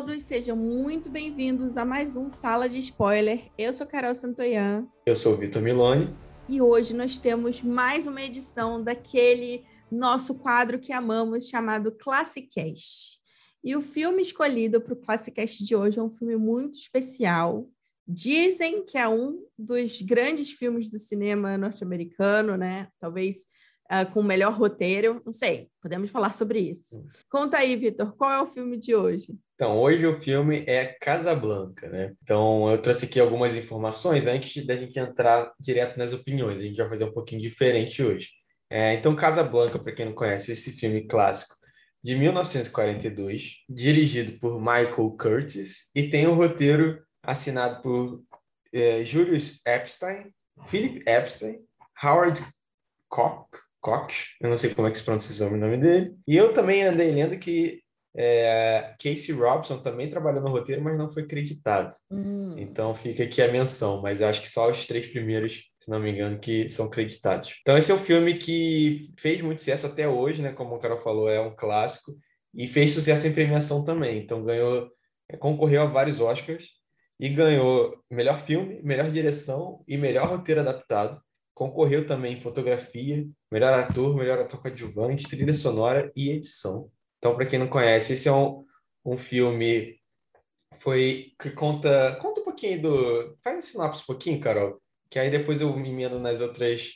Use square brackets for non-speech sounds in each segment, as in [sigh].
todos, sejam muito bem-vindos a mais um Sala de Spoiler. Eu sou Carol Santoyan. Eu sou o Vitor Milone. E hoje nós temos mais uma edição daquele nosso quadro que amamos chamado Classicast. E o filme escolhido para o Classicast de hoje é um filme muito especial. Dizem que é um dos grandes filmes do cinema norte-americano, né? Talvez uh, com o melhor roteiro. Não sei, podemos falar sobre isso. Conta aí, Vitor, qual é o filme de hoje? Então, hoje o filme é Casablanca, né? Então, eu trouxe aqui algumas informações antes da gente entrar direto nas opiniões. A gente vai fazer um pouquinho diferente hoje. É, então, Casablanca, para quem não conhece, esse filme clássico de 1942, dirigido por Michael Curtis, e tem o um roteiro assinado por é, Julius Epstein, Philip Epstein, Howard Koch, Koch, eu não sei como é que se pronuncia o nome dele. E eu também andei lendo que é, Casey Robson também trabalhou no roteiro, mas não foi acreditado. Hum. Então fica aqui a menção, mas acho que só os três primeiros, se não me engano, que são acreditados. Então esse é um filme que fez muito sucesso até hoje, né? Como o Carol falou, é um clássico e fez sucesso em premiação também. Então ganhou, é, concorreu a vários Oscars e ganhou melhor filme, melhor direção e melhor roteiro adaptado. Concorreu também em fotografia, melhor ator, melhor ator coadjuvante, trilha sonora e edição. Então, para quem não conhece, esse é um, um filme foi que conta conta um pouquinho do faz a sinopse um pouquinho, Carol, que aí depois eu me emendo nas outras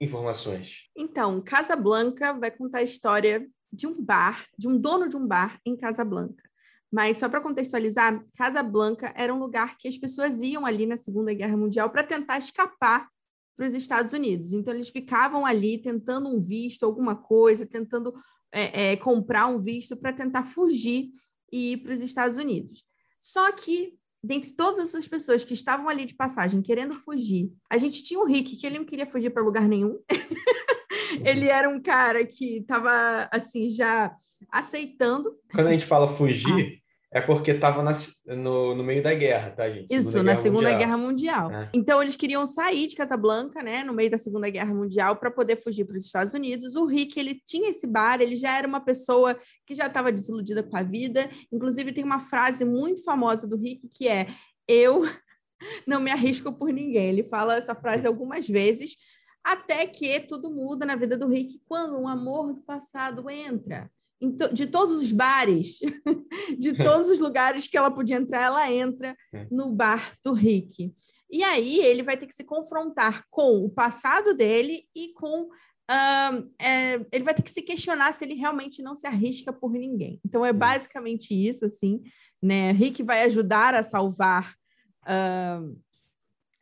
informações. Então, Casablanca vai contar a história de um bar, de um dono de um bar em Casablanca. Mas só para contextualizar, Casablanca era um lugar que as pessoas iam ali na Segunda Guerra Mundial para tentar escapar para os Estados Unidos. Então, eles ficavam ali tentando um visto, alguma coisa, tentando é, é, comprar um visto para tentar fugir e ir para os Estados Unidos. Só que, dentre todas essas pessoas que estavam ali de passagem, querendo fugir, a gente tinha o Rick, que ele não queria fugir para lugar nenhum. [laughs] ele era um cara que estava, assim, já aceitando. Quando a gente fala fugir, ah é porque estava no, no meio da guerra, tá, gente? Segunda Isso, Guerra na Segunda Mundial. Guerra Mundial. É. Então, eles queriam sair de Casablanca, né, no meio da Segunda Guerra Mundial, para poder fugir para os Estados Unidos. O Rick, ele tinha esse bar, ele já era uma pessoa que já estava desiludida com a vida. Inclusive, tem uma frase muito famosa do Rick que é: Eu [laughs] não me arrisco por ninguém. Ele fala essa frase algumas vezes, até que tudo muda na vida do Rick quando um amor do passado entra de todos os bares, [laughs] de todos os lugares que ela podia entrar, ela entra é. no bar do Rick. E aí ele vai ter que se confrontar com o passado dele e com. Um, é, ele vai ter que se questionar se ele realmente não se arrisca por ninguém. Então é basicamente isso, assim, né? Rick vai ajudar a salvar um,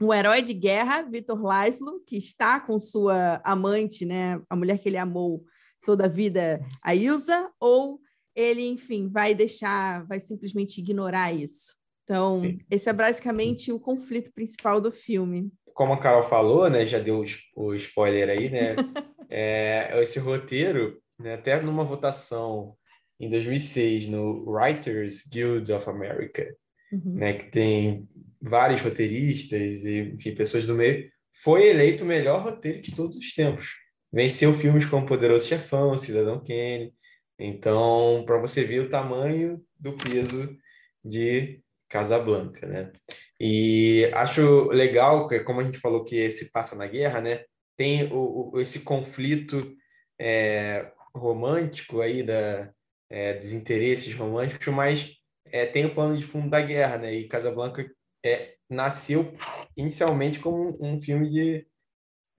o herói de guerra, Vitor Laszlo, que está com sua amante, né? A mulher que ele amou toda a vida a Ilza, ou ele, enfim, vai deixar, vai simplesmente ignorar isso. Então, Sim. esse é basicamente o conflito principal do filme. Como a Carol falou, né, já deu o spoiler aí, né? [laughs] é, esse roteiro, né, até numa votação em 2006 no Writers Guild of America, uhum. né, que tem vários roteiristas e enfim, pessoas do meio, foi eleito o melhor roteiro de todos os tempos venceu filmes como Poderoso Chefão, Cidadão Kane. Então, para você ver o tamanho do peso de Casablanca, né? E acho legal, como a gente falou que se passa na guerra, né? Tem o, o esse conflito é, romântico aí da é, desinteresses românticos, mas é, tem o plano de fundo da guerra, né? E Casablanca é, nasceu inicialmente como um, um filme de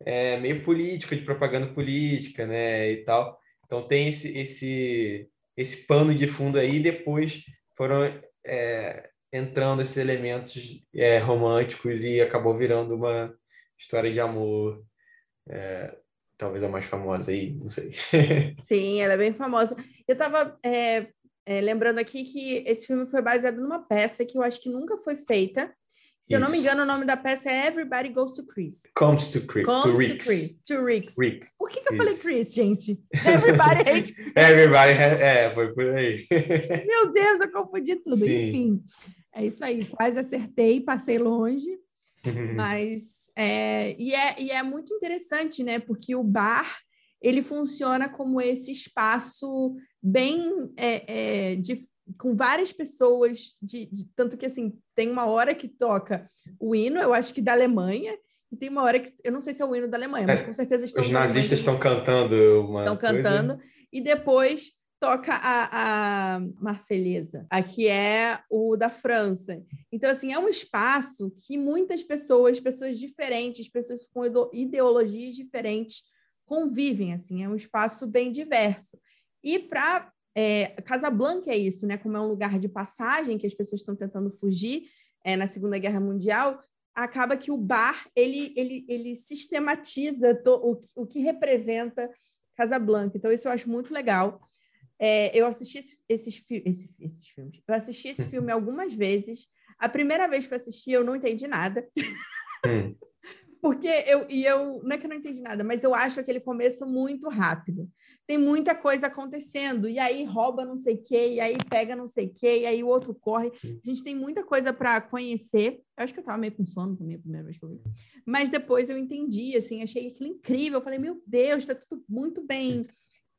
é, meio político, de propaganda política, né, e tal. Então tem esse, esse, esse pano de fundo aí, e depois foram é, entrando esses elementos é, românticos e acabou virando uma história de amor, é, talvez a mais famosa aí, não sei. [laughs] Sim, ela é bem famosa. Eu estava é, é, lembrando aqui que esse filme foi baseado numa peça que eu acho que nunca foi feita, se Isso. eu não me engano, o nome da peça é Everybody Goes to Chris. Comes to Chris. Comes to, Ricks. Chris. To Ricks. Ricks. Por que, que eu falei Chris, gente? [laughs] Everybody hates Everybody, é, foi por aí. [laughs] Meu Deus, eu confundi tudo. Sim. Enfim, é isso aí. Quase acertei, passei longe. [laughs] mas, é, e, é, e é muito interessante, né? Porque o bar, ele funciona como esse espaço bem é, é, de com várias pessoas, de, de, tanto que assim, tem uma hora que toca o hino, eu acho que da Alemanha, e tem uma hora que eu não sei se é o hino da Alemanha, mas é, com certeza estão Os nazistas estão cantando uma Estão cantando e depois toca a, a Marselhesa, aqui é o da França. Então, assim, é um espaço que muitas pessoas, pessoas diferentes, pessoas com ideologias diferentes, convivem, assim, é um espaço bem diverso. E para é, Casablanca é isso, né? Como é um lugar de passagem que as pessoas estão tentando fugir é, na Segunda Guerra Mundial, acaba que o bar ele, ele, ele sistematiza to, o, o que representa Casablanca. Então, isso eu acho muito legal. É, eu assisti esse, esses, esse, esses filmes. Eu assisti esse filme [laughs] algumas vezes. A primeira vez que eu assisti, eu não entendi nada. Hum. Porque eu, e eu, não é que eu não entendi nada, mas eu acho aquele começo muito rápido. Tem muita coisa acontecendo, e aí rouba não sei o quê, e aí pega não sei o quê, e aí o outro corre. A gente tem muita coisa para conhecer. Eu acho que eu estava meio com sono também a primeira vez que eu vi. Mas depois eu entendi, assim, achei aquilo incrível. Eu falei, meu Deus, está tudo muito bem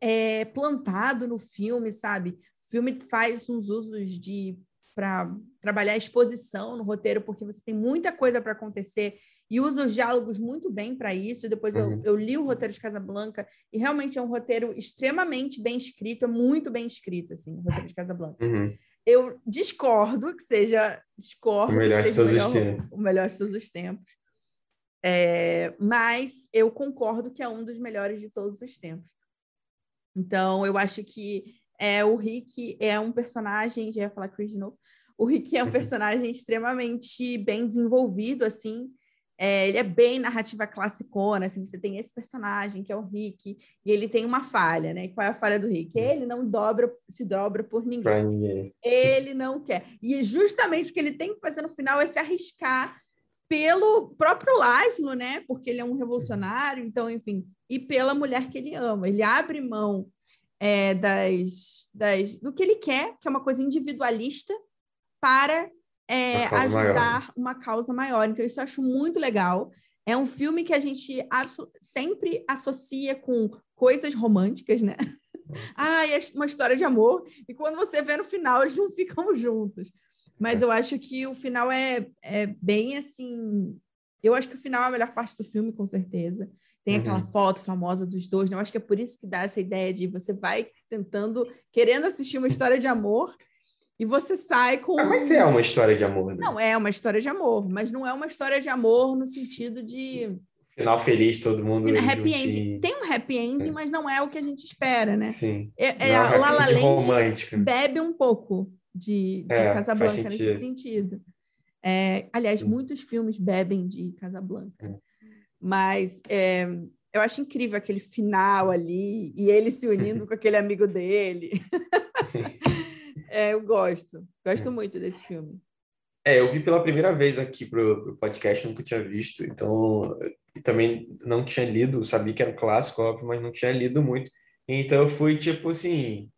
é, plantado no filme, sabe? O filme faz uns usos de para trabalhar a exposição no roteiro, porque você tem muita coisa para acontecer e usa os diálogos muito bem para isso. Depois uhum. eu, eu, li o roteiro de Casablanca e realmente é um roteiro extremamente bem escrito, é muito bem escrito, assim, o roteiro de Casablanca. Uhum. Eu discordo que seja discordo o melhor de todos os tempos. O melhor de todos os tempos. É, mas eu concordo que é um dos melhores de todos os tempos. Então, eu acho que é, o Rick é um personagem, já ia falar Chris de novo, o Rick é um uhum. personagem extremamente bem desenvolvido, assim, é, ele é bem narrativa classicona, assim, você tem esse personagem que é o Rick, e ele tem uma falha, né? Qual é a falha do Rick? Uhum. Ele não dobra, se dobra por ninguém. ninguém. Ele não quer. E justamente o que ele tem que fazer no final é se arriscar pelo próprio Laszlo, né? Porque ele é um revolucionário, então, enfim, e pela mulher que ele ama. Ele abre mão é, das, das, do que ele quer, que é uma coisa individualista, para é, ajudar maior. uma causa maior. Então, isso eu acho muito legal. É um filme que a gente sempre associa com coisas românticas, né? ah, é uma história de amor. E quando você vê no final, eles não ficam juntos. Mas eu acho que o final é, é bem assim. Eu acho que o final é a melhor parte do filme, com certeza. Tem uhum. aquela foto famosa dos dois, né? Eu acho que é por isso que dá essa ideia de você vai tentando, querendo assistir uma história de amor, e você sai com. Ah, mas é uma história de amor, né? Não, é uma história de amor, mas não é uma história de amor no sentido de. Final feliz, todo mundo. Happy ending. Tem um happy ending, é. mas não é o que a gente espera, né? Sim. É, é, é a La La Land romântico. bebe um pouco de, de é, Casablanca nesse sentido. É, aliás, Sim. muitos filmes bebem de Casablanca. É. Mas é, eu acho incrível aquele final ali e ele se unindo [laughs] com aquele amigo dele. Sim. [laughs] É, eu gosto. Gosto muito desse filme. É, eu vi pela primeira vez aqui pro, pro podcast, nunca tinha visto, então também não tinha lido, sabia que era um clássico, óbvio, mas não tinha lido muito. Então eu fui tipo assim.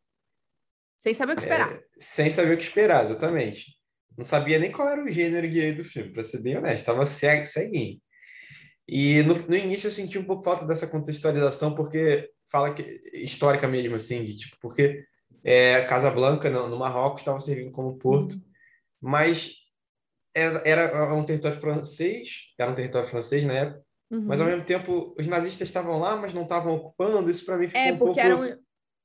Sem saber o que esperar. É, sem saber o que esperar, exatamente. Não sabia nem qual era o gênero direito do filme, para ser bem honesto, estava ceguinho. E no, no, início eu senti um pouco falta dessa contextualização, porque fala que histórica mesmo, assim, de tipo, porque é, Casablanca, no, no Marrocos, estava servindo como porto, uhum. mas era, era um território francês, era um território francês na época, uhum. mas ao mesmo tempo os nazistas estavam lá, mas não estavam ocupando, isso para mim ficou é, um pouco... Era um,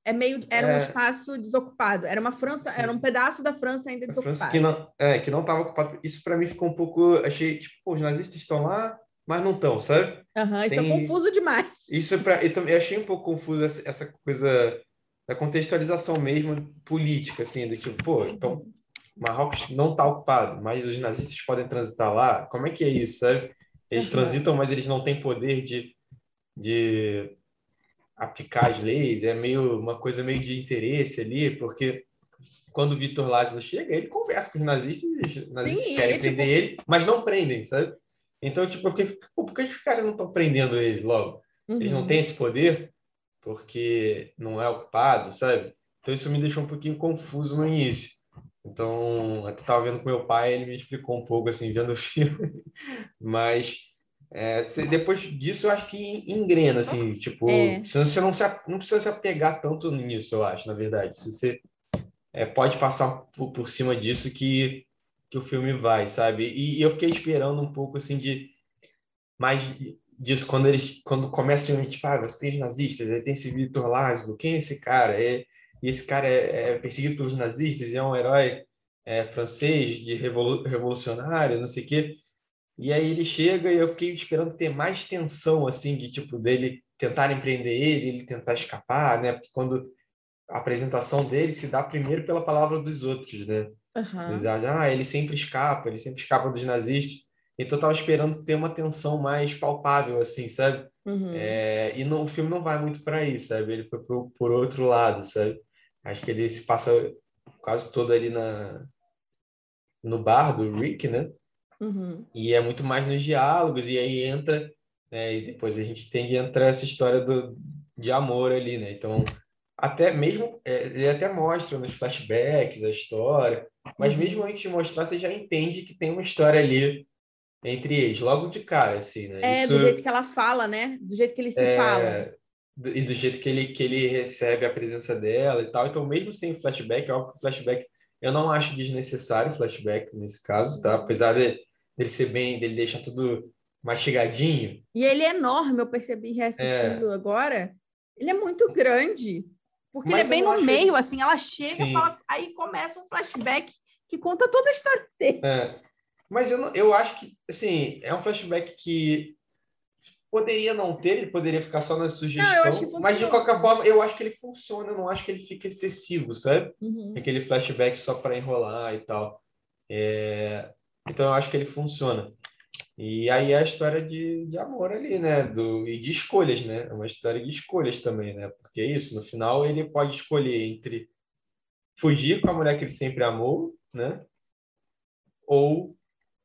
é meio, era é, um espaço desocupado, era uma França, sim. era um pedaço da França ainda desocupado. França que não, é, que não estava ocupado, isso para mim ficou um pouco, achei, tipo, os nazistas estão lá, mas não estão, sabe? Uhum, isso é Tem... é confuso demais. Isso é para eu, eu achei um pouco confuso essa, essa coisa da contextualização mesmo política, assim, do tipo, pô, então Marrocos não está ocupado, mas os nazistas podem transitar lá. Como é que é isso, sabe? Eles uhum. transitam, mas eles não têm poder de, de aplicar as leis. É meio uma coisa meio de interesse ali, porque quando o Vitor Lázaro chega, ele conversa com os nazistas, os nazistas Sim, querem é, prender tipo... ele, mas não prendem, sabe? Então, tipo, porque, pô, por que os caras não estão prendendo ele logo? Uhum. Eles não uhum. têm esse poder? Porque não é ocupado, sabe? Então isso me deixou um pouquinho confuso no início. Então, eu estava vendo com meu pai, ele me explicou um pouco, assim, vendo o [laughs] filme. Mas é, depois disso, eu acho que engrena, assim, tipo, é. você não, se, não precisa se apegar tanto nisso, eu acho, na verdade. Se você é, pode passar por, por cima disso que, que o filme vai, sabe? E, e, eu fiquei esperando um pouco assim de mais disso quando eles quando começam a tipo, ah, você tem os nazistas, aí tem esse Vitor Laszlo, quem é esse cara? É, e esse cara é, é, perseguido pelos nazistas e é um herói é, francês de revolu revolucionário, não sei o quê. E aí ele chega e eu fiquei esperando ter mais tensão, assim, de tipo, dele tentar empreender ele, ele tentar escapar, né? Porque quando a apresentação dele se dá primeiro pela palavra dos outros, né? Uhum. Eles acham, ah, ele sempre escapa, ele sempre escapa dos nazistas. Então eu tava esperando ter uma tensão mais palpável, assim, sabe? Uhum. É, e no, o filme não vai muito para isso, sabe? Ele foi por, por outro lado, sabe? Acho que ele se passa quase todo ali na, no bar do Rick, né? Uhum. E é muito mais nos diálogos, e aí entra, né? E depois a gente tem que entrar essa história do, de amor ali, né? Então, até mesmo, é, ele até mostra nos flashbacks a história, mas uhum. mesmo antes de mostrar, você já entende que tem uma história ali entre eles, logo de cara, assim, né? É, Isso, do jeito que ela fala, né? Do jeito que eles se é, falam. E do jeito que ele, que ele recebe a presença dela e tal. Então, mesmo sem flashback, é óbvio que flashback eu não acho desnecessário flashback nesse caso, tá? Apesar de, dele ser bem, dele deixar tudo mastigadinho. E ele é enorme, eu percebi reassistindo é. agora. Ele é muito grande. Porque Mas ele é bem no meio, assim, ela chega, fala, aí começa um flashback que conta toda a história dele. É. Mas eu, não, eu acho que, assim, é um flashback que Poderia não ter, ele poderia ficar só na sugestão. Não, mas de qualquer forma, eu acho que ele funciona, eu não acho que ele fica excessivo, sabe? Uhum. Aquele flashback só para enrolar e tal. É... Então eu acho que ele funciona. E aí é a história de, de amor ali, né? Do, e de escolhas, né? É uma história de escolhas também, né? Porque é isso, no final ele pode escolher entre fugir com a mulher que ele sempre amou, né? Ou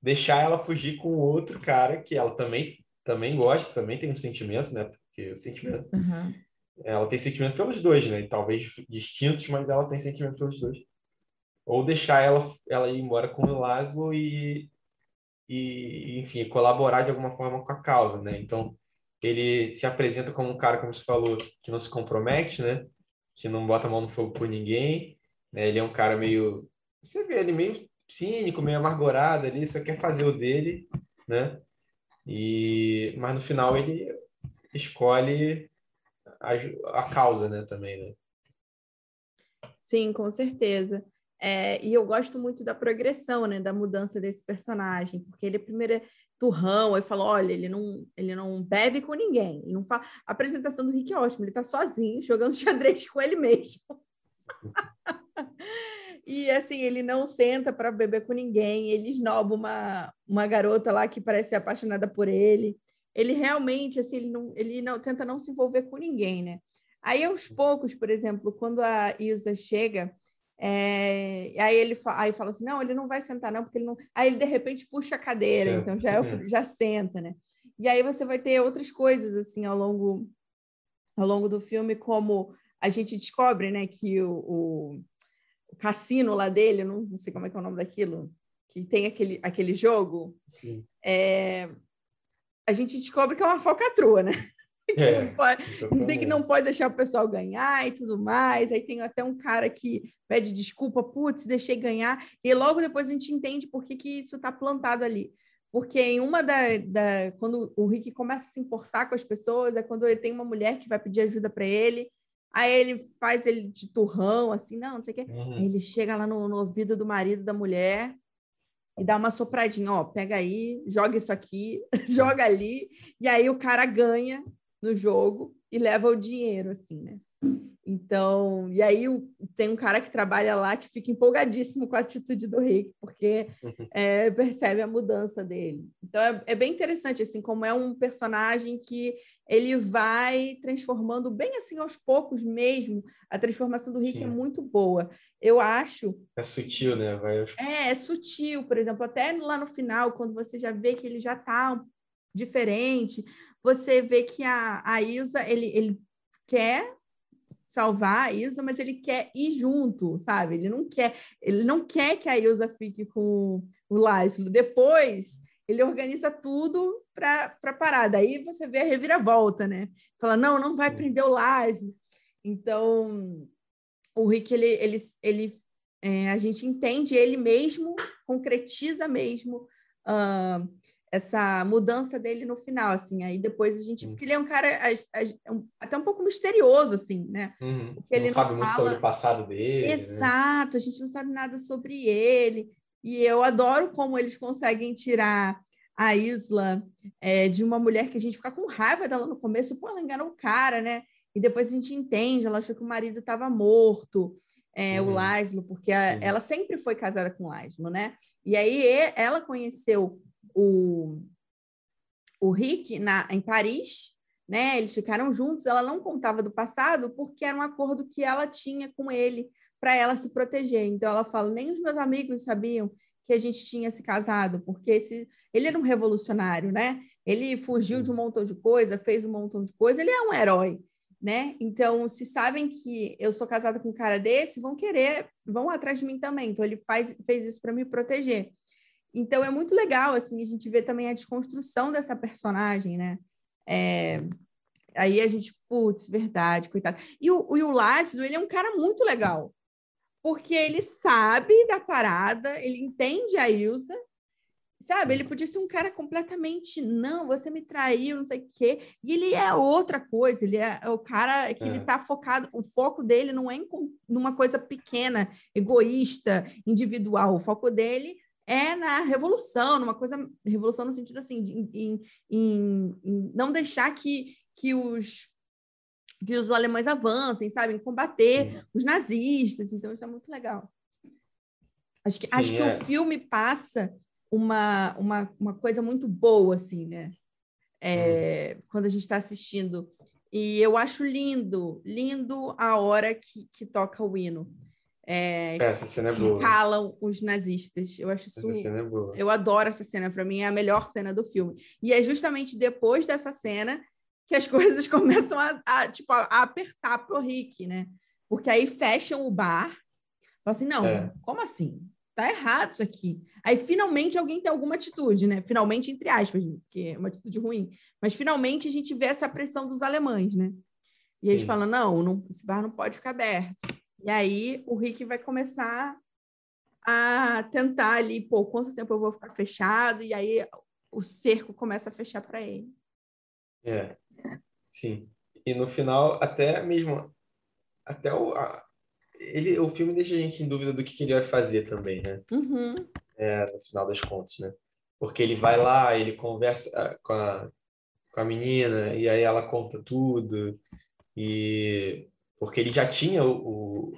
deixar ela fugir com outro cara que ela também também gosta, também tem um sentimento, né? Porque o sentimento. Uhum. Ela tem sentimento pelos dois, né? Talvez distintos, mas ela tem sentimento pelos dois. Ou deixar ela, ela ir embora com o Laszlo e, e, enfim, colaborar de alguma forma com a causa, né? Então, ele se apresenta como um cara, como você falou, que não se compromete, né? Que não bota a mão no fogo por ninguém. Né? Ele é um cara meio. Você vê ele meio cínico, meio amargurado ali, só quer fazer o dele, né? E, mas no final ele escolhe a, a causa, né, também, né? Sim, com certeza. É, e eu gosto muito da progressão, né, da mudança desse personagem, porque ele primeiro é turrão, aí fala, olha, ele não, ele não bebe com ninguém, não fala... a apresentação do Rick é ótima, ele tá sozinho, jogando [laughs] xadrez com ele mesmo. [laughs] E assim, ele não senta para beber com ninguém, ele esnoba uma, uma garota lá que parece ser apaixonada por ele. Ele realmente, assim, ele não, ele não tenta não se envolver com ninguém, né? Aí, aos poucos, por exemplo, quando a Ilza chega, é... aí ele fa... aí fala assim: não, ele não vai sentar, não, porque ele não. Aí ele de repente puxa a cadeira, certo. então já, é... já senta, né? E aí você vai ter outras coisas assim ao longo, ao longo do filme, como a gente descobre, né, que o o cassino lá dele, não, não, sei como é que é o nome daquilo, que tem aquele, aquele jogo, é, a gente descobre que é uma focatrua, né? [laughs] Que é, não pode, tem que não pode deixar o pessoal ganhar e tudo mais. Aí tem até um cara que pede desculpa, putz, deixei ganhar. E logo depois a gente entende por que, que isso está plantado ali. Porque em uma da, da. Quando o Rick começa a se importar com as pessoas, é quando ele tem uma mulher que vai pedir ajuda para ele. Aí ele faz ele de turrão, assim, não, não sei o quê. Uhum. Aí ele chega lá no, no, ouvido do marido da mulher e dá uma sopradinha, ó, pega aí, joga isso aqui, [laughs] joga ali, e aí o cara ganha no jogo e leva o dinheiro, assim, né? Então, e aí tem um cara que trabalha lá que fica empolgadíssimo com a atitude do Rick, porque uhum. é, percebe a mudança dele. Então é, é, bem interessante, assim, como é um personagem que ele vai transformando bem assim aos poucos mesmo. A transformação do Rick é Sim. é muito boa. Eu acho. É sutil, né? Vai... É, é sutil, por exemplo, até lá no final, quando você já vê que ele já está diferente, você vê que a, a Ilza, ele, ele quer salvar a Ilza, mas ele quer ir junto, sabe? Ele não quer, ele não quer que a Ilza fique com o Laszlo. Depois, ele organiza tudo para parar. Daí você vê a reviravolta, né? Fala, não, não vai prender o Laszlo. Então, o Rick, ele, ele, ele é, a gente entende ele mesmo, concretiza mesmo uh, essa mudança dele no final, assim, aí depois a gente, porque ele é um cara a, a, um, até um pouco misterioso, assim, né? Uhum. Porque ele não sabe não muito fala... sobre o passado dele. Né? Exato, né? a gente não sabe nada sobre ele, e eu adoro como eles conseguem tirar a Isla é, de uma mulher que a gente fica com raiva dela no começo, pô, ela enganou o cara, né? E depois a gente entende, ela achou que o marido estava morto, é, uhum. o Laszlo, porque a, ela sempre foi casada com o Laszlo, né? E aí ela conheceu o, o Rick na, em Paris, né? Eles ficaram juntos. Ela não contava do passado porque era um acordo que ela tinha com ele para ela se proteger. Então ela fala: nem os meus amigos sabiam que a gente tinha se casado, porque esse, ele era um revolucionário, né? Ele fugiu de um montão de coisa, fez um montão de coisa, ele é um herói, né? Então, se sabem que eu sou casada com um cara desse, vão querer, vão atrás de mim também. Então, ele faz, fez isso para me proteger. Então é muito legal assim a gente ver também a desconstrução dessa personagem, né? É, aí a gente, putz, verdade, coitado. E o, e o Lácido, ele é um cara muito legal, porque ele sabe da parada, ele entende a Ilsa, sabe? Ele podia ser um cara completamente, não, você me traiu, não sei o quê. E ele é outra coisa, ele é, é o cara que é. ele tá focado, o foco dele não é em numa coisa pequena, egoísta, individual. O foco dele é na revolução, numa coisa, revolução no sentido assim, de, em, em, em não deixar que, que os que os alemães avancem, sabe, em combater Sim. os nazistas. Então isso é muito legal. Acho que Sim, acho que é. o filme passa uma, uma, uma coisa muito boa assim, né? É, hum. Quando a gente está assistindo e eu acho lindo, lindo a hora que, que toca o hino. É, essa cena é boa. calam os nazistas. Eu acho isso. Essa cena é boa. Eu adoro essa cena. Para mim é a melhor cena do filme. E é justamente depois dessa cena que as [laughs] coisas começam a, a tipo a, a apertar pro Rick, né? Porque aí fecham o bar. Falam assim, não, é. como assim? Tá errado isso aqui. Aí finalmente alguém tem alguma atitude, né? Finalmente entre aspas, que é uma atitude ruim. Mas finalmente a gente vê essa pressão dos alemães, né? E eles Sim. falam, não, não, esse bar não pode ficar aberto. E aí o Rick vai começar a tentar ali, pô, quanto tempo eu vou ficar fechado? E aí o cerco começa a fechar para ele. É, sim. E no final, até mesmo, até o, a, ele, o filme deixa a gente em dúvida do que, que ele vai fazer também, né? Uhum. É, no final das contas, né? Porque ele vai lá, ele conversa ah, com a, com a menina, e aí ela conta tudo, e porque ele já tinha o, o,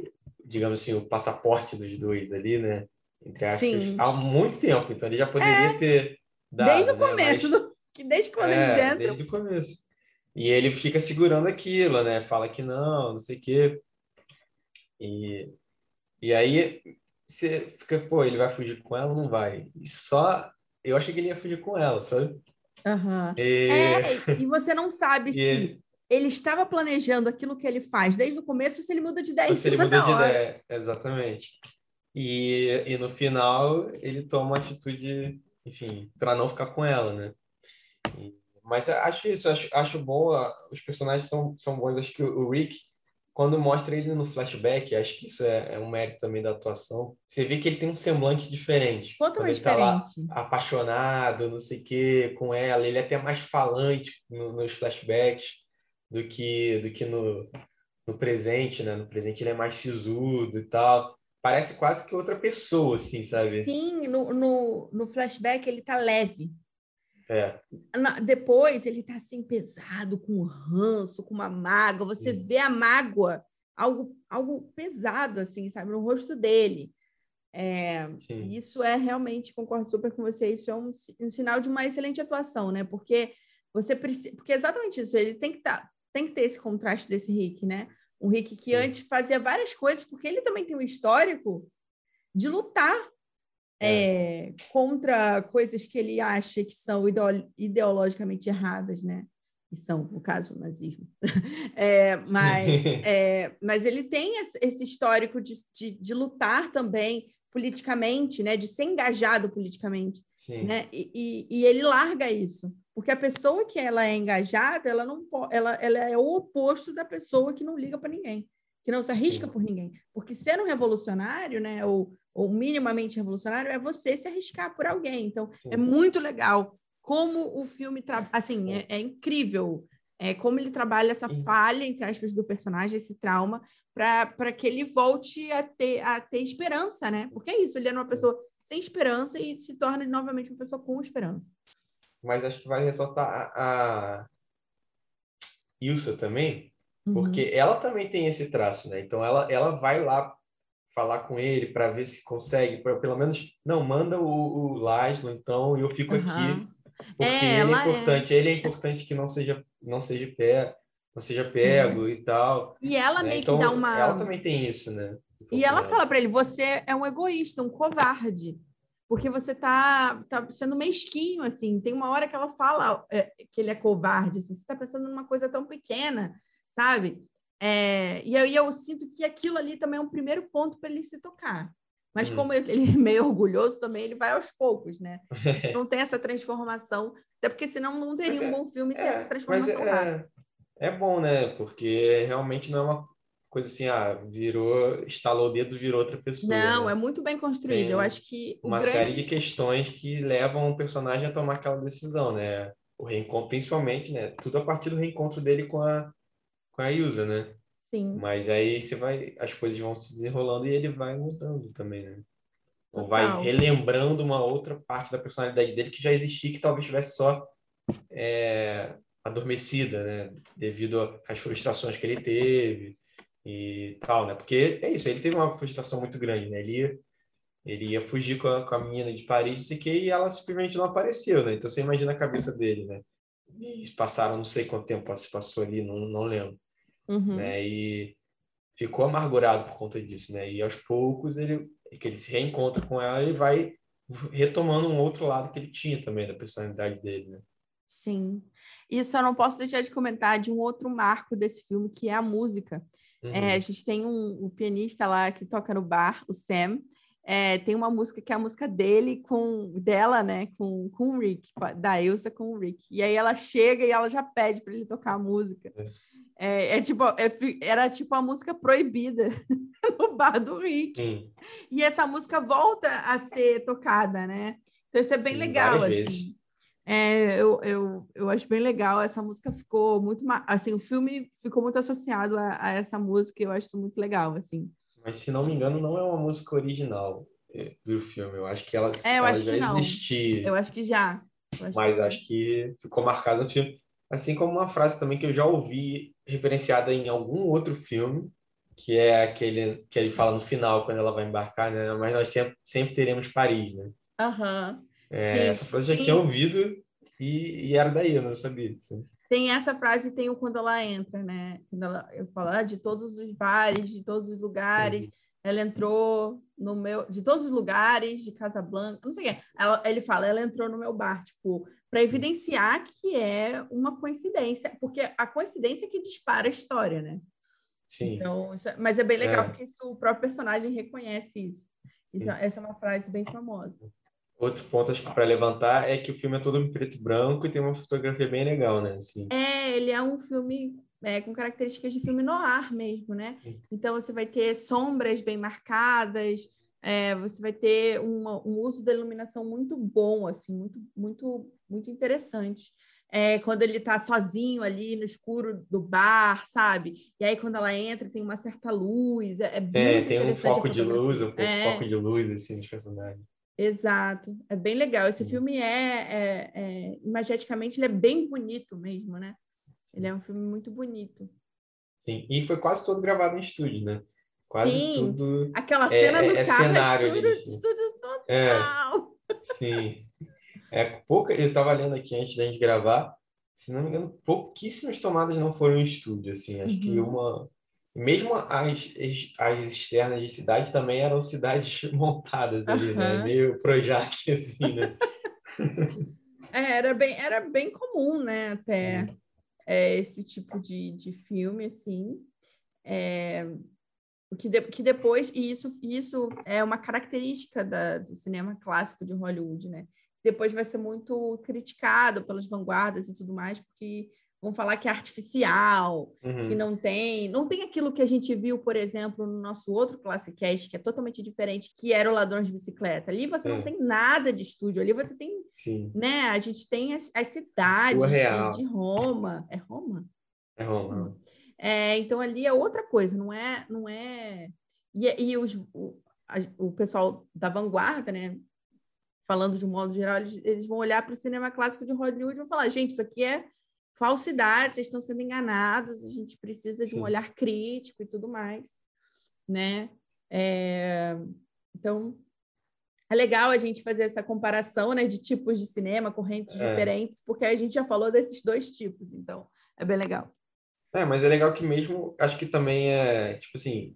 digamos assim, o passaporte dos dois ali, né? Entre aspas, Sim. há muito tempo, então ele já poderia é, ter dado, Desde o né? começo, Mas, do, desde quando é, eles entram. Desde o começo. E ele fica segurando aquilo, né? Fala que não, não sei o quê. E, e aí você fica, pô, ele vai fugir com ela ou não vai? E só. Eu achei que ele ia fugir com ela, sabe? Uhum. E... É, e você não sabe [laughs] se ele estava planejando aquilo que ele faz desde o começo, se ele muda de ideia se ele muda de ideia, exatamente. E, e no final ele toma uma atitude, enfim, para não ficar com ela, né? E, mas acho isso, acho, acho bom, os personagens são, são bons. Acho que o, Rick, quando mostra ele no flashback, acho que isso é, é, um mérito também da atuação. Você vê que ele tem um semblante diferente. Quando ele tá diferente. lá apaixonado, não sei o quê, com ela, ele é até mais falante no, nos flashbacks do que, do que no, no presente, né? No presente ele é mais sisudo e tal. Parece quase que outra pessoa, assim, sabe? Sim, no, no, no flashback ele tá leve. É. Depois ele tá assim pesado, com ranço, com uma mágoa. Você vê a mágoa, algo, algo pesado, assim, sabe? No rosto dele. É, isso é realmente, concordo super com você, isso é um, um, sinal de uma excelente atuação, né? Porque você precisa, porque é exatamente isso, ele tem que tá, tem que ter esse contraste desse Rick, né? Um Rick que Sim. antes fazia várias coisas, porque ele também tem um histórico de lutar é. É, contra coisas que ele acha que são ideologicamente erradas, né? E são, no caso, o nazismo. [laughs] é, mas, [laughs] é, mas ele tem esse histórico de, de, de, lutar também politicamente, né? De ser engajado politicamente. Sim. Né? E, e, e ele larga isso. Porque a pessoa que ela é engajada, ela não ela, ela é o oposto da pessoa que não liga para ninguém. Que não se arrisca Sim. por ninguém. Porque ser um revolucionário, né, ou, ou minimamente revolucionário, é você se arriscar por alguém. Então, Sim. é muito legal como o filme, tra... assim, é, é incrível é, como ele trabalha essa falha, entre aspas, do personagem, esse trauma, para que ele volte a ter, a ter esperança, né? Porque é isso, ele era uma pessoa sem esperança e se torna novamente uma pessoa com esperança. Mas acho que vai ressaltar a, a Ilsa também, uhum. porque ela também tem esse traço, né? Então ela, ela vai lá falar com ele para ver se consegue, pra, pelo menos, não, manda o, o Laszlo, então, eu fico uhum. aqui porque é, ele é, é. importante, é. ele é importante que não seja, não seja pé, não seja pego Sim. e tal. E ela né? meio então, que dá uma. Ela também tem isso, né? E ela fala para ele: você é um egoísta, um covarde, porque você tá, tá sendo mesquinho, assim. Tem uma hora que ela fala é, que ele é covarde, assim, você está pensando numa coisa tão pequena, sabe? É, e aí eu sinto que aquilo ali também é um primeiro ponto para ele se tocar. Mas hum. como [laughs] ele, é meio orgulhoso também, ele vai aos poucos, né? [laughs] não tem essa transformação, até porque senão não teria um bom filme sem essa transformação é, é, bom, né? Porque realmente não é uma coisa assim, ah, virou, estalou o dedo, virou outra pessoa. Não, né? é muito bem construído. Tem Eu acho que uma grande... série de questões que levam o personagem a tomar aquela decisão, né? O reencontro, principalmente, né? Tudo a partir do reencontro dele com a com a Yusa, né? Sim. Mas aí você vai, as coisas vão se desenrolando e ele vai mudando também, né? Ou vai relembrando uma outra parte da personalidade dele que já existia, que talvez estivesse só é, adormecida, né? Devido às frustrações que ele teve e tal, né? Porque é isso, ele teve uma frustração muito grande, né? Ele ia, ele ia fugir com a, com a menina de Paris, não sei o que, e ela simplesmente não apareceu, né? Então você imagina a cabeça dele, né? E passaram não sei quanto tempo se passou ali, não, não lembro uhum. né? E ficou amargurado por conta disso, né? E aos poucos ele que ele se reencontra com ela, ele vai retomando um outro lado que ele tinha também da personalidade dele, né? Sim. Isso eu não posso deixar de comentar de um outro marco desse filme, que é a música. Uhum. É, a gente tem um, um, pianista lá que toca no bar, o Sam. É, tem uma música que é a música dele com dela, né, com, com o Rick, da Elsa com o Rick. E aí ela chega e ela já pede para ele tocar a música. É. É, é tipo, é, era tipo a música proibida [laughs] no bar do Rick. Sim. E essa música volta a ser tocada, né? Então isso é bem Sim, legal, assim. É, eu, eu, eu acho bem legal. Essa música ficou muito. Assim, o filme ficou muito associado a, a essa música e eu acho isso muito legal, assim. Mas, se não me engano, não é uma música original é, do filme. Eu acho que ela, é, ela acho já que existia. Eu acho que já. Acho Mas que acho que ficou marcado no filme. Assim como uma frase também que eu já ouvi referenciada em algum outro filme, que é aquele que ele fala no final, quando ela vai embarcar, né? Mas nós sempre, sempre teremos Paris, né? Aham. Uhum. É, essa frase eu já tinha ouvido e, e, era daí, eu não sabia. Tem essa frase e tem o quando ela entra, né? Quando ela, eu falo, ah, de todos os bares, de todos os lugares, uhum. ela entrou no meu... De todos os lugares, de Casablanca, não sei o quê. Ela, ele fala, ela entrou no meu bar, tipo para evidenciar que é uma coincidência, porque a coincidência é que dispara a história, né? Sim. Então, é, mas é bem legal é. porque isso, o próprio personagem reconhece isso. isso. Essa é uma frase bem famosa. Outro ponto acho que para levantar é que o filme é todo em preto e branco e tem uma fotografia bem legal, né? Assim. É, ele é um filme é, com características de filme noir mesmo, né? Sim. Então você vai ter sombras bem marcadas, é, você vai ter uma, um uso da iluminação muito bom, assim, muito, muito, muito interessante. É, quando ele está sozinho ali no escuro do bar, sabe? E aí quando ela entra tem uma certa luz, é, é, é tem um foco de luz, um é. foco de luz assim nos personagens. Exato, é bem legal. Esse Sim. filme é, é, é, imageticamente ele é bem bonito mesmo, né? Sim. Ele é um filme muito bonito. Sim, e foi quase todo gravado em estúdio, né? Quase sim, tudo. Aquela é, cena é, do é, carro, cenário estúdio, estúdio total. É, sim. É, pouca, eu estava lendo aqui antes da gente gravar, se não me engano, pouquíssimas tomadas não foram em estúdio, assim. Acho uhum. que uma. Mesmo as, as externas de cidade também eram cidades [laughs] montadas ali, uhum. né? Meio Projac, [laughs] assim, né? é, era bem, era bem comum, né? Até uhum. é, esse tipo de, de filme, assim. Que, de, que depois, e isso, isso é uma característica da, do cinema clássico de Hollywood, né? Depois vai ser muito criticado pelas vanguardas e tudo mais, porque vão falar que é artificial, Uhum. que não tem, não tem aquilo que a gente viu, por exemplo, no nosso outro Classicast, que é totalmente diferente, que era o Ladrão de Bicicleta. Ali você É. não tem nada de estúdio, ali você tem, Sim, né? A gente tem as, as cidades de, de Roma. É Roma? é Roma. É, então ali é outra coisa, não é, não é. E, e os, o, a- o pessoal da vanguarda, né? Falando de um modo geral, eles, eles vão olhar para o cinema clássico de Hollywood e vão falar: gente, isso aqui é falsidade, vocês estão sendo enganados, a gente precisa de um Sim. olhar crítico e tudo mais, né? É, então é legal a gente fazer essa comparação, né, de tipos de cinema, correntes É. diferentes, porque a gente já falou desses dois tipos, então é bem legal. É, mas é legal que mesmo, acho que também é, tipo assim,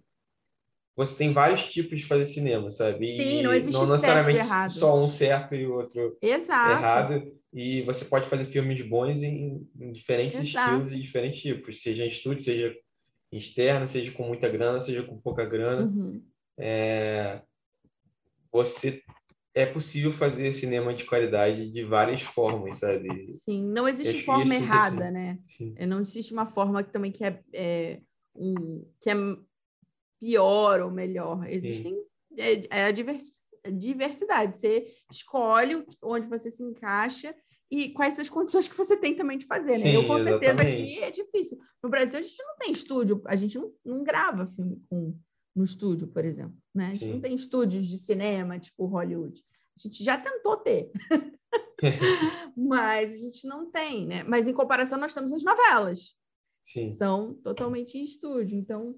você tem vários tipos de fazer cinema, sabe? E Sim, não existe e necessariamente só um certo e o outro Exato. errado. E você pode fazer filmes bons em, em diferentes Exato. estilos e diferentes tipos, seja em estúdio, seja externa, seja com muita grana, seja com pouca grana. Uhum. É, você é possível fazer cinema de qualidade de várias formas, sabe? Sim, não existe acho forma isso errada, né? Sim, É, Não existe uma forma que também que é, é, um, que é pior ou melhor. Existem é, é a divers- diversidade. Você escolhe onde você se encaixa e quais as condições que você tem também de fazer, né? Eu Sim, com certeza exatamente. aqui é difícil. No Brasil a gente não tem estúdio, a gente não, não grava filme com, no estúdio, por exemplo, né? A gente Sim. não tem estúdios de cinema, tipo Hollywood. A gente já tentou ter. [laughs] Mas a gente não tem, né? Mas em comparação, nós temos as novelas sim, são totalmente em estúdio. Então,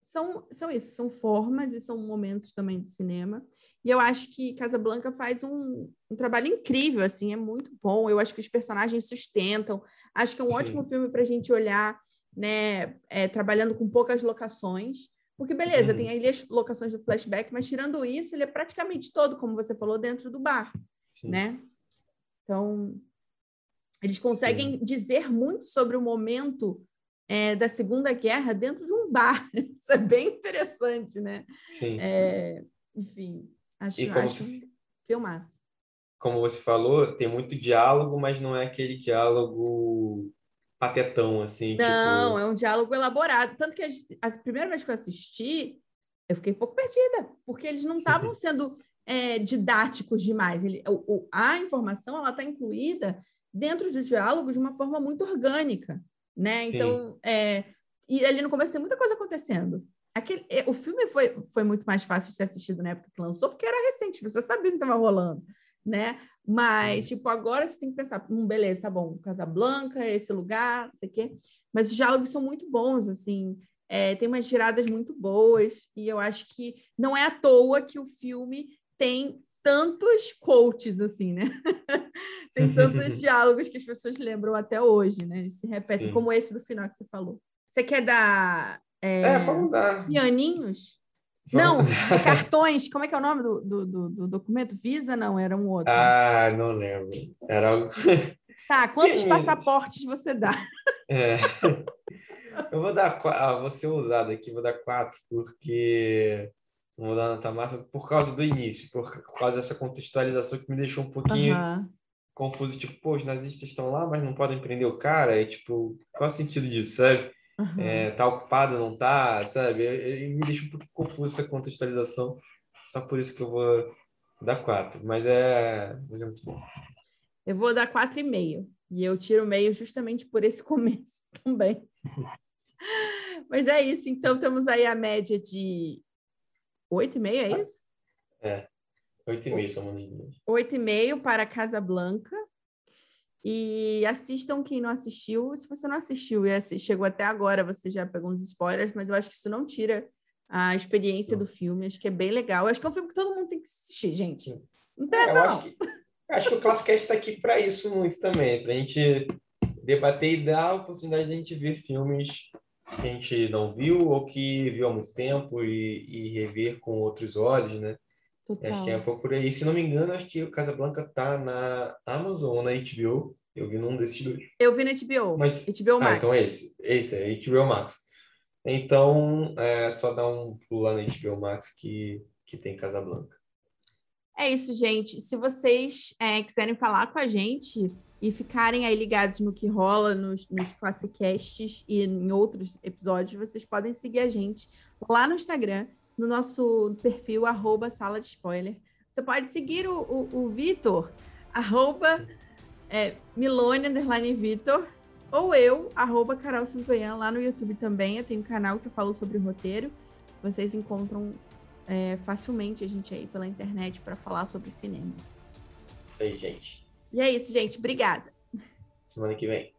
são, são isso, são formas e são momentos também do cinema. E eu acho que Casablanca faz um, um trabalho incrível, assim, é muito bom. Eu acho que os personagens sustentam. Acho que é um Sim. ótimo filme para a gente olhar, né? é, trabalhando com poucas locações. Porque, beleza, Uhum. tem ali as locações do flashback, mas tirando isso, ele é praticamente todo, como você falou, dentro do bar sim. né? Então, eles conseguem dizer muito sobre o momento é, da Segunda Guerra dentro de um bar. [laughs] Isso é bem interessante, né? Sim. É, enfim, acho, como acho se- filmaço. como você falou, tem muito diálogo, mas não é aquele diálogo patetão, assim, Não, tipo... é um diálogo elaborado. Tanto que as- a primeira vez que eu assisti, eu fiquei um pouco perdida, porque eles não [laughs] estavam sendo é, didáticos demais. Ele, o, o- a informação ela está incluída dentro do diálogo de uma forma muito orgânica, né? Sim. Então, é, e ali no começo tem muita coisa acontecendo. Aquele, é, o filme foi, foi muito mais fácil de ser assistido na época que lançou, porque era recente, as pessoas sabiam o que estava rolando, né? Mas, tipo, agora você tem que pensar, hum, beleza, tá bom, Casablanca, esse lugar, não sei o quê. Mas os diálogos são muito bons, assim, é, tem umas giradas muito boas, e eu acho que não é à toa que o filme tem tantos quotes, assim, né? [laughs] tem tantos [laughs] diálogos que as pessoas lembram até hoje, né? Eles se repetem, Sim. como esse do final que você falou. Você quer dar é, É, vamos dar. pianinhos? Não, [laughs] cartões. Como é que é o nome do, do, do- do documento? Visa? Não, era um outro. Ah, não lembro. Era algo... [laughs] tá, quantos passaportes você dá? É. Eu vou dar quatro. Ah, vou ser ousado aqui, vou dar quatro, porque. Não vou dar nota máxima por causa do início, por causa dessa contextualização que me deixou um pouquinho Aham. confuso. Tipo, pô, os nazistas estão lá, mas não podem prender o cara. E, tipo, qual é o sentido disso, sabe? Aham. É, tá ocupado, não tá, sabe? Eu- eu- me deixa um pouco confuso essa contextualização. Só por isso que eu vou dar quatro. Mas é, mas é muito bom. Eu vou dar 4,5. E eu tiro meio justamente por esse [laughs] começo também. Mas é isso. Então, temos aí a média de 8,5, é isso? Oito e meio somos nós. 8,5 para Casablanca. E assistam quem não assistiu. Se você não assistiu e chegou até agora, você já pegou uns spoilers, mas eu acho que isso não tira a experiência do filme. Acho que é bem legal. Acho que é um filme que todo mundo tem que assistir, gente. Não tem É, essa, não. acho que, acho que o Classicast está aqui para isso muito também, para a gente debater e dar a oportunidade de a gente ver filmes que a gente não viu ou que viu há muito tempo e, e rever com outros olhos, né? Total. Acho que é um pouco por aí. Se não me engano, acho que o Casablanca tá na Amazon ou na HBO. Eu vi num desses dois. Eu vi na HBO. Mas- HBO Max. Ah, então é esse. Esse é HBO Max. Então, é só dar um pulo lá na HBO Max que, que tem Casablanca. É isso, gente. Se vocês é, quiserem falar com a gente, e ficarem aí ligados no que rola nos, nos Classicasts e em outros episódios, vocês podem seguir a gente lá no Instagram, no nosso perfil, arroba sala de spoiler. Você pode seguir o, o, o Vitor, arroba é, Milone, underline Vitor, ou eu, arroba Carol Santoyan, lá no YouTube também. Eu tenho um canal que eu falo sobre roteiro. Vocês encontram é, facilmente a gente aí pela internet para falar sobre cinema. Isso aí, gente. E é isso, gente. Obrigada. Semana que vem.